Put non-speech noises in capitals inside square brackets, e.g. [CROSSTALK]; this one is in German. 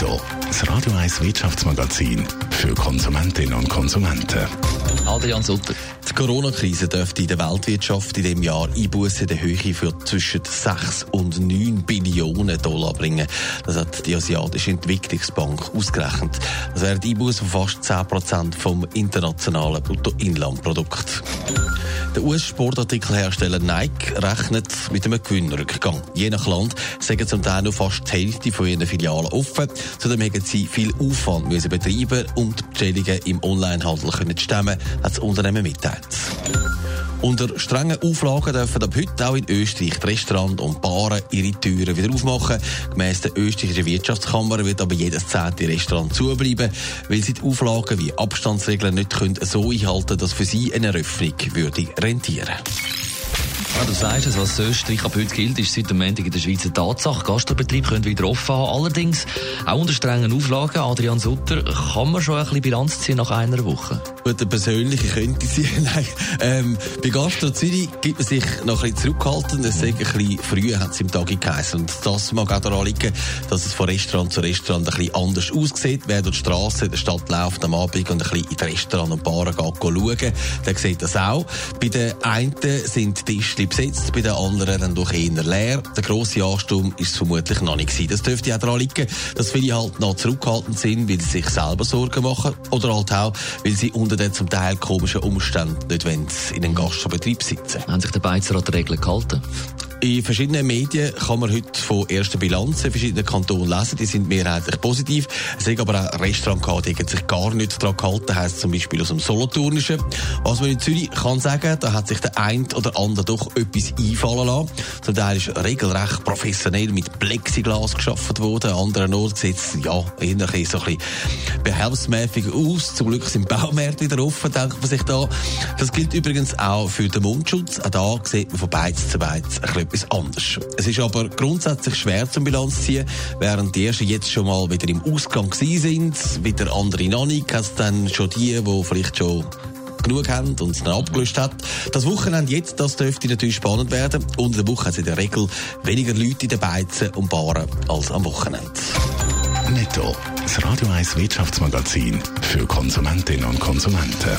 Netto, das Radio 1 Wirtschaftsmagazin für Konsumentinnen und Konsumenten. Adrian Sutter. Die Corona-Krise dürfte in der Weltwirtschaft in diesem Jahr Einbußen der Höhe für zwischen 6 und 9 Billionen Dollar bringen. Das hat die Asiatische Entwicklungsbank ausgerechnet. Das wäre die Einbuße von fast 10 Prozent vom internationalen Bruttoinlandprodukt. Der US-Sportartikelhersteller Nike rechnet mit einem Gewinnrückgang. Je nach Land sagen zum Teil noch fast die Hälfte von ihren Filialen offen. Zudem haben sie viel Aufwand müssen betreiben, um die Bestellungen im Onlinehandel zu stemmen, hat das Unternehmen mitteilt. Unter strengen Auflagen dürfen ab heute auch in Österreich Restaurants und Baren ihre Türen wieder aufmachen. Gemäss der österreichischen Wirtschaftskammer wird aber jedes zehnte Restaurant zubleiben, weil sie die Auflagen wie Abstandsregeln nicht können so einhalten können, dass für sie eine Eröffnung würde rentieren ja, du sagst es, was Österreich ab heute gilt, ist seit dem Montag in der Schweiz eine Tatsache. Gastrobetrieb können wieder offen haben. Allerdings, auch unter strengen Auflagen, Adrian Sutter, kann man schon ein bisschen Bilanz ziehen nach einer Woche? Gut, der persönliche könnte sein. [LAUGHS] Nein. Ähm, bei Gastro Zürich gibt man sich noch ein bisschen zurückhalten. Es ein bisschen früh hat es im Tag geheißen. Und das mag auch daran liegen, dass es von Restaurant zu Restaurant ein bisschen anders aussieht. Wer durch die Straße in der Stadt läuft am Abend und ein bisschen in die Restaurant und Baren geht schauen, der sieht das auch. Bei den einen sind die Tische besetzt, bei den anderen dann doch eher leer. Der grosse Ansturm ist vermutlich noch nicht gewesen. Das dürfte auch daran liegen, dass viele halt noch zurückhaltend sind, weil sie sich selber Sorgen machen oder halt auch, weil sie unter den zum Teil komischen Umständen nicht in einem Gastbetrieb sitzen. Haben sich die Beizer an die Regeln gehalten? In verschiedenen Medien kann man heute von ersten Bilanzen in verschiedenen Kantonen lesen. Die sind mehrheitlich positiv. Es gibt aber auch Restaurants die sich gar nicht daran gehalten heisst zum Beispiel aus dem Solothurnischen. Was man in Zürich kann sagen, da hat sich der ein oder andere doch etwas einfallen lassen. Zum Teil ist regelrecht professionell mit Plexiglas geschaffen worden. An anderen Orten sieht es, ja, eher so ein bisschen behelfsmäßig aus. Zum Glück sind Baumärkte wieder offen, denkt man sich da. Das gilt übrigens auch für den Mundschutz. Auch da sieht man von Beiz zu Beiz ein etwas anderes. Es ist aber grundsätzlich schwer zum Bilanz ziehen, während die ersten jetzt schon mal wieder im Ausgang sind, wieder andere noch nicht, hat dann schon die, die vielleicht schon genug haben und es dann abgelöst hat. Das Wochenende jetzt, das dürfte natürlich spannend werden. Unter der Woche hat es in der Regel weniger Leute in den Beizen und Baren als am Wochenende. Netto, das Radio 1 Wirtschaftsmagazin für Konsumentinnen und Konsumenten.